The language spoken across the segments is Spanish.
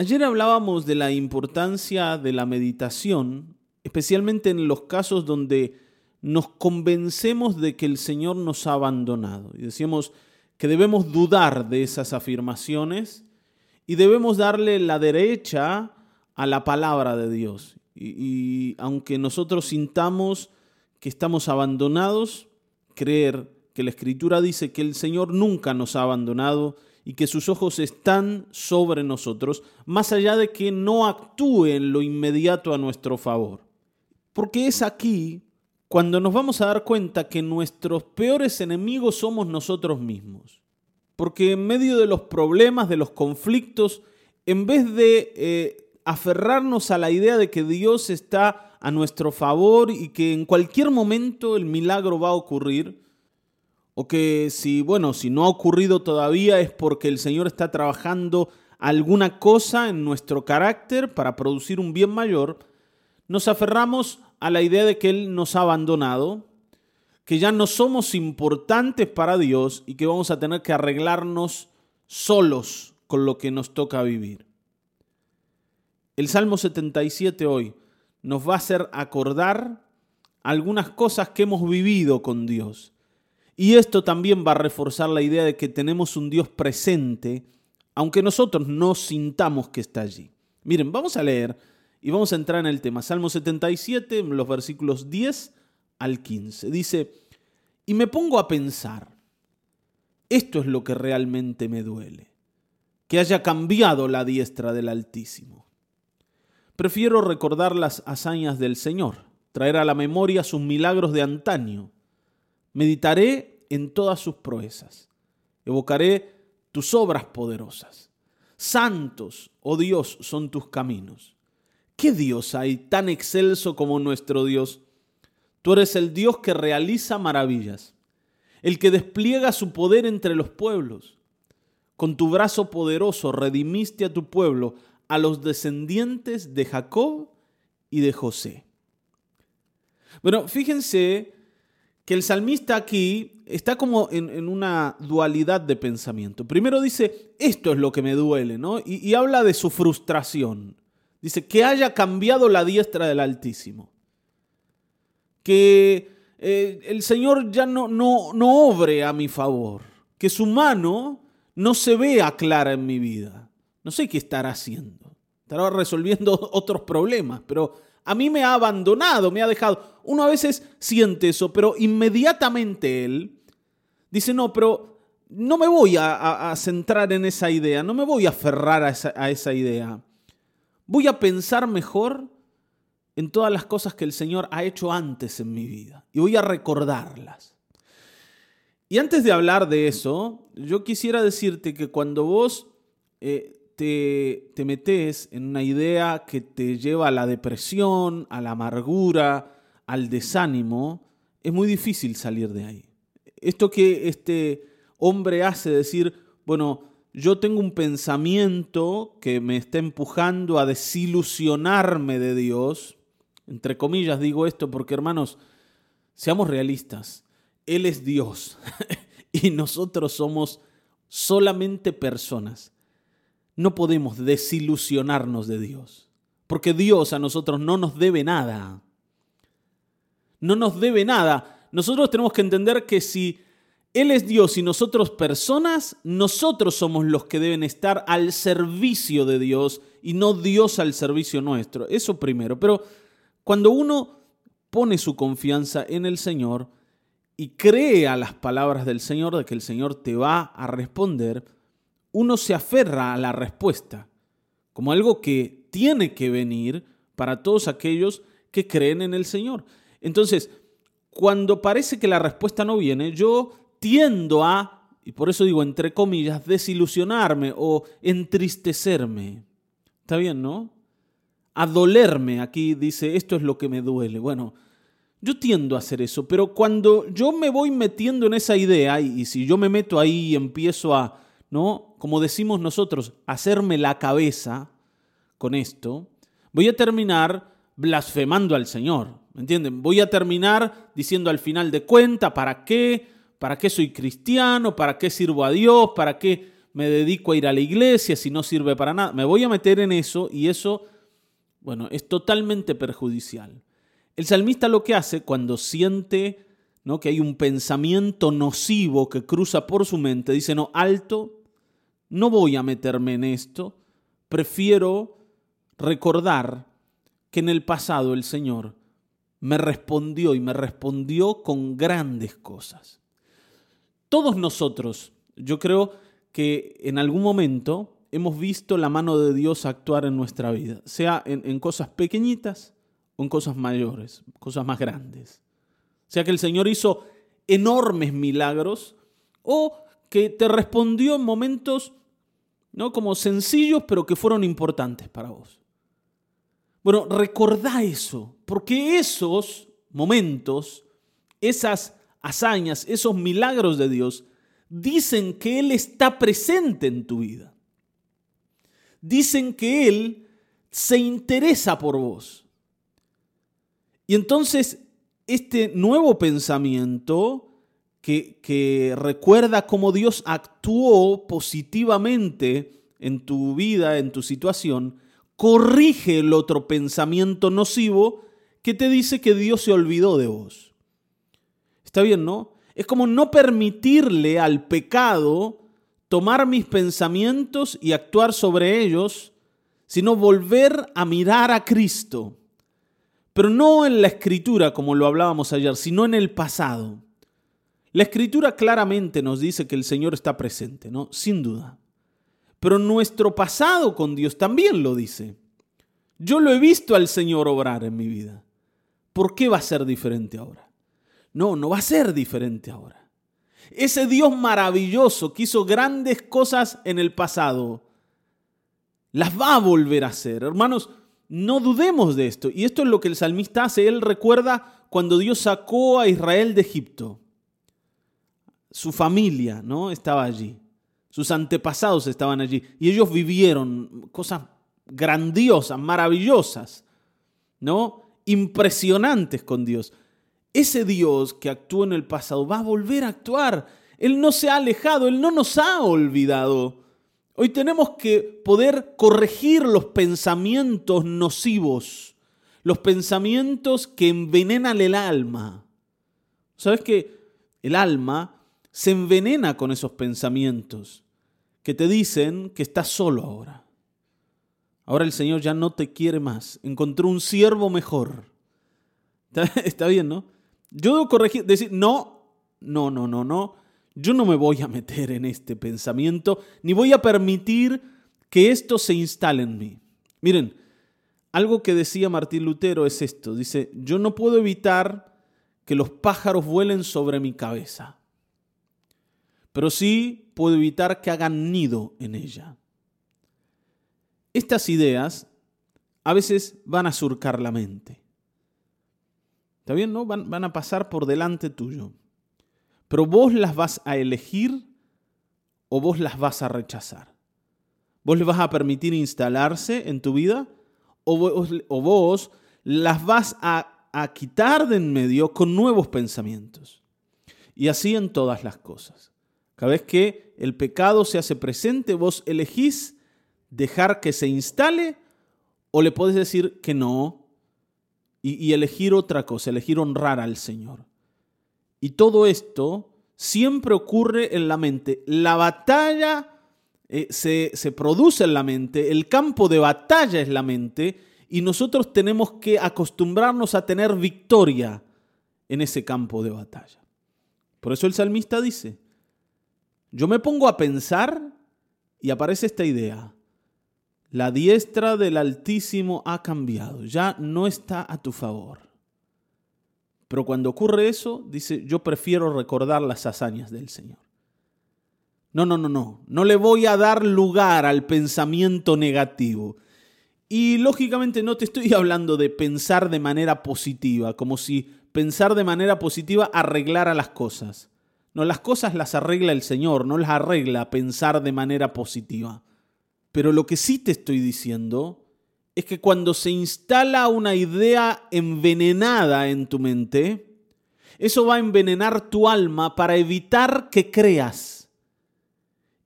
Ayer hablábamos de la importancia de la meditación, especialmente en los casos donde nos convencemos de que el Señor nos ha abandonado. Y decíamos que debemos dudar de esas afirmaciones y debemos darle la derecha a la palabra de Dios. Y, aunque nosotros sintamos que estamos abandonados, creer que la Escritura dice que el Señor nunca nos ha abandonado y que sus ojos están sobre nosotros, más allá de que no actúe en lo inmediato a nuestro favor. Porque es aquí cuando nos vamos a dar cuenta que nuestros peores enemigos somos nosotros mismos. Porque en medio de los problemas, de los conflictos, en vez de eh, aferrarnos a la idea de que Dios está a nuestro favor y que en cualquier momento el milagro va a ocurrir, o que si, bueno, si no ha ocurrido todavía es porque el Señor está trabajando alguna cosa en nuestro carácter para producir un bien mayor, nos aferramos a la idea de que Él nos ha abandonado, que ya no somos importantes para Dios y que vamos a tener que arreglarnos solos con lo que nos toca vivir. El Salmo 77 hoy nos va a hacer acordar algunas cosas que hemos vivido con Dios y esto también va a reforzar la idea de que tenemos un Dios presente, aunque nosotros no sintamos que está allí. Miren, vamos a leer y vamos a entrar en el tema. Salmo 77, los versículos 10 al 15. Dice, y me pongo a pensar, esto es lo que realmente me duele, que haya cambiado la diestra del Altísimo. Prefiero recordar las hazañas del Señor, traer a la memoria sus milagros de antaño Meditaré en todas sus proezas. Evocaré tus obras poderosas. Santos, oh Dios, son tus caminos. ¿Qué Dios hay tan excelso como nuestro Dios? Tú eres el Dios que realiza maravillas, el que despliega su poder entre los pueblos. Con tu brazo poderoso redimiste a tu pueblo, a los descendientes de Jacob y de José. Bueno, fíjense que el salmista aquí está como en, una dualidad de pensamiento. Primero dice, esto es lo que me duele, ¿no? Y, habla de su frustración. Dice, que haya cambiado la diestra del Altísimo. Que eh, el Señor ya no, no, no obre a mi favor. Que su mano no se vea clara en mi vida. No sé qué estará haciendo. Estará resolviendo otros problemas, pero a mí me ha abandonado, me ha dejado. Uno a veces siente eso, pero inmediatamente él dice, no, pero no me voy a, centrar en esa idea, no me voy a aferrar a esa, idea. Voy a pensar mejor en todas las cosas que el Señor ha hecho antes en mi vida y voy a recordarlas. Y antes de hablar de eso, yo quisiera decirte que cuando vos eh, te, metes en una idea que te lleva a la depresión, a la amargura, al desánimo, es muy difícil salir de ahí. Esto que este hombre hace, decir, bueno, yo tengo un pensamiento que me está empujando a desilusionarme de Dios, entre comillas digo esto porque hermanos, seamos realistas, Él es Dios y nosotros somos solamente personas no podemos desilusionarnos de Dios, porque Dios a nosotros no nos debe nada. No nos debe nada. Nosotros tenemos que entender que si Él es Dios y nosotros personas, nosotros somos los que deben estar al servicio de Dios y no Dios al servicio nuestro. Eso primero. Pero cuando uno pone su confianza en el Señor y cree a las palabras del Señor de que el Señor te va a responder, uno se aferra a la respuesta como algo que tiene que venir para todos aquellos que creen en el Señor. Entonces, cuando parece que la respuesta no viene, yo tiendo a, y por eso digo entre comillas, desilusionarme o entristecerme. ¿Está bien, no? A dolerme. Aquí dice, esto es lo que me duele. Bueno, yo tiendo a hacer eso, pero cuando yo me voy metiendo en esa idea y, si yo me meto ahí y empiezo a ¿no? Como decimos nosotros, hacerme la cabeza con esto, voy a terminar blasfemando al Señor. ¿Me entienden? Voy a terminar diciendo al final de cuenta, ¿para qué? ¿Para qué soy cristiano? ¿Para qué sirvo a Dios? ¿Para qué me dedico a ir a la iglesia, si no sirve para nada. Me voy a meter en eso y eso, bueno, es totalmente perjudicial. El salmista lo que hace cuando siente ¿no? que hay un pensamiento nocivo que cruza por su mente, dice, no, alto, no voy a meterme en esto, prefiero recordar que en el pasado el Señor me respondió y me respondió con grandes cosas. Todos nosotros, yo creo que en algún momento hemos visto la mano de Dios actuar en nuestra vida, sea en, cosas pequeñitas o en cosas mayores, cosas más grandes. Sea que el Señor hizo enormes milagros o que te respondió en momentos ¿no? como sencillos pero que fueron importantes para vos. Bueno, recordá eso, porque esos momentos, esas hazañas, esos milagros de Dios, dicen que Él está presente en tu vida. Dicen que Él se interesa por vos. Y entonces este nuevo pensamiento que, recuerda cómo Dios actuó positivamente en tu vida, en tu situación, corrige el otro pensamiento nocivo que te dice que Dios se olvidó de vos. Está bien, ¿no? Es como no permitirle al pecado tomar mis pensamientos y actuar sobre ellos, sino volver a mirar a Cristo. Pero no en la escritura, como lo hablábamos ayer, sino en el pasado. La escritura claramente nos dice que el Señor está presente, ¿no? Sin duda. Pero nuestro pasado con Dios también lo dice. Yo lo he visto al Señor obrar en mi vida. ¿Por qué va a ser diferente ahora? No, no va a ser diferente ahora. Ese Dios maravilloso que hizo grandes cosas en el pasado, las va a volver a hacer. Hermanos, no dudemos de esto. Y esto es lo que el salmista hace. Él recuerda cuando Dios sacó a Israel de Egipto. Su familia, ¿no? Estaba allí. Sus antepasados estaban allí y ellos vivieron cosas grandiosas, maravillosas, ¿no? Impresionantes con Dios. Ese Dios que actuó en el pasado va a volver a actuar. Él no se ha alejado, Él no nos ha olvidado. Hoy tenemos que poder corregir los pensamientos nocivos, los pensamientos que envenenan el alma. ¿Sabes que el alma se envenena con esos pensamientos que te dicen que estás solo ahora. Ahora el Señor ya no te quiere más. Encontró un siervo mejor. Está, bien, ¿no? Yo debo corregir, decir, no, no, no, no, no. Yo no me voy a meter en este pensamiento, ni voy a permitir que esto se instale en mí. Miren, algo que decía Martín Lutero es esto. Dice, yo no puedo evitar que los pájaros vuelen sobre mi cabeza pero sí puedo evitar que hagan nido en ella. Estas ideas a veces van a surcar la mente. ¿Está bien? ¿No? Van, a pasar por delante tuyo. Pero vos las vas a elegir o vos las vas a rechazar. ¿Vos les vas a permitir instalarse en tu vida o vos, las vas a quitar de en medio con nuevos pensamientos? Y así en todas las cosas. Cada vez que el pecado se hace presente, vos elegís dejar que se instale o le podés decir que no y, elegir otra cosa, elegir honrar al Señor. Y todo esto siempre ocurre en la mente. La batalla eh, se, se produce en la mente, el campo de batalla es la mente y nosotros tenemos que acostumbrarnos a tener victoria en ese campo de batalla. Por eso el salmista dice, yo me pongo a pensar y aparece esta idea. La diestra del Altísimo ha cambiado, ya no está a tu favor. Pero cuando ocurre eso, dice, yo prefiero recordar las hazañas del Señor. No, no, no, no, no le voy a dar lugar al pensamiento negativo. Y lógicamente no te estoy hablando de pensar de manera positiva, como si pensar de manera positiva arreglara las cosas. No, las cosas las arregla el Señor, no las arregla pensar de manera positiva. Pero lo que sí te estoy diciendo es que cuando se instala una idea envenenada en tu mente, eso va a envenenar tu alma para evitar que creas.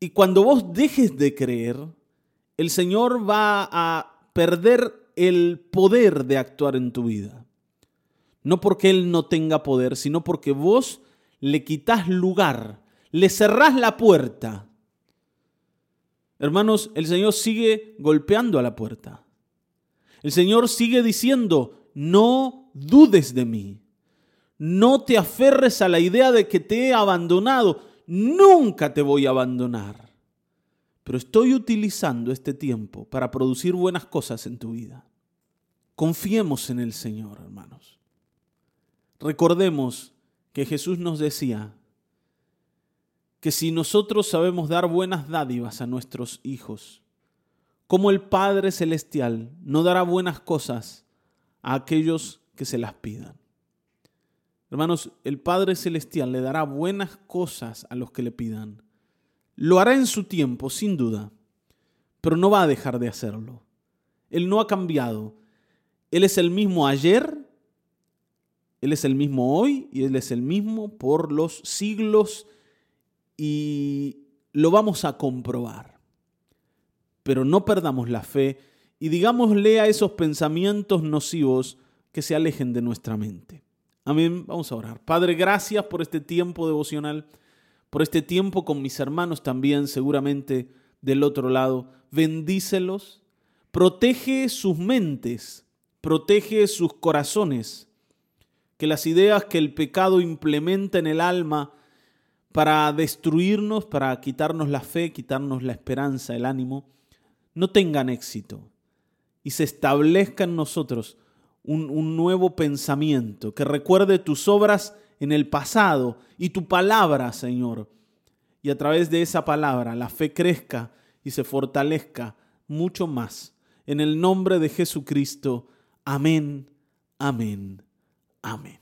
Y cuando vos dejes de creer, el Señor va a perder el poder de actuar en tu vida. No porque Él no tenga poder, sino porque vos le quitas lugar, le cerrás la puerta. Hermanos, el Señor sigue golpeando a la puerta. El Señor sigue diciendo, no dudes de mí. No te aferres a la idea de que te he abandonado. Nunca te voy a abandonar. Pero estoy utilizando este tiempo para producir buenas cosas en tu vida. Confiemos en el Señor, hermanos. Recordemos que Jesús nos decía que si nosotros sabemos dar buenas dádivas a nuestros hijos, como el Padre Celestial no dará buenas cosas a aquellos que se las pidan. Hermanos, el Padre Celestial le dará buenas cosas a los que le pidan. Lo hará en su tiempo, sin duda, pero no va a dejar de hacerlo. Él no ha cambiado. Él es el mismo ayer, Él es el mismo hoy y Él es el mismo por los siglos y lo vamos a comprobar. Pero no perdamos la fe y digámosle a esos pensamientos nocivos que se alejen de nuestra mente. Amén. Vamos a orar. Padre, gracias por este tiempo devocional, por este tiempo con mis hermanos también, seguramente del otro lado. Bendícelos, protege sus mentes protege sus corazones, que las ideas que el pecado implementa en el alma para destruirnos, para quitarnos la fe, quitarnos la esperanza, el ánimo, no tengan éxito y se establezca en nosotros un, un, nuevo pensamiento que recuerde tus obras en el pasado y tu palabra, Señor. Y a través de esa palabra la fe crezca y se fortalezca mucho más. En el nombre de Jesucristo. Amén, amén, amén.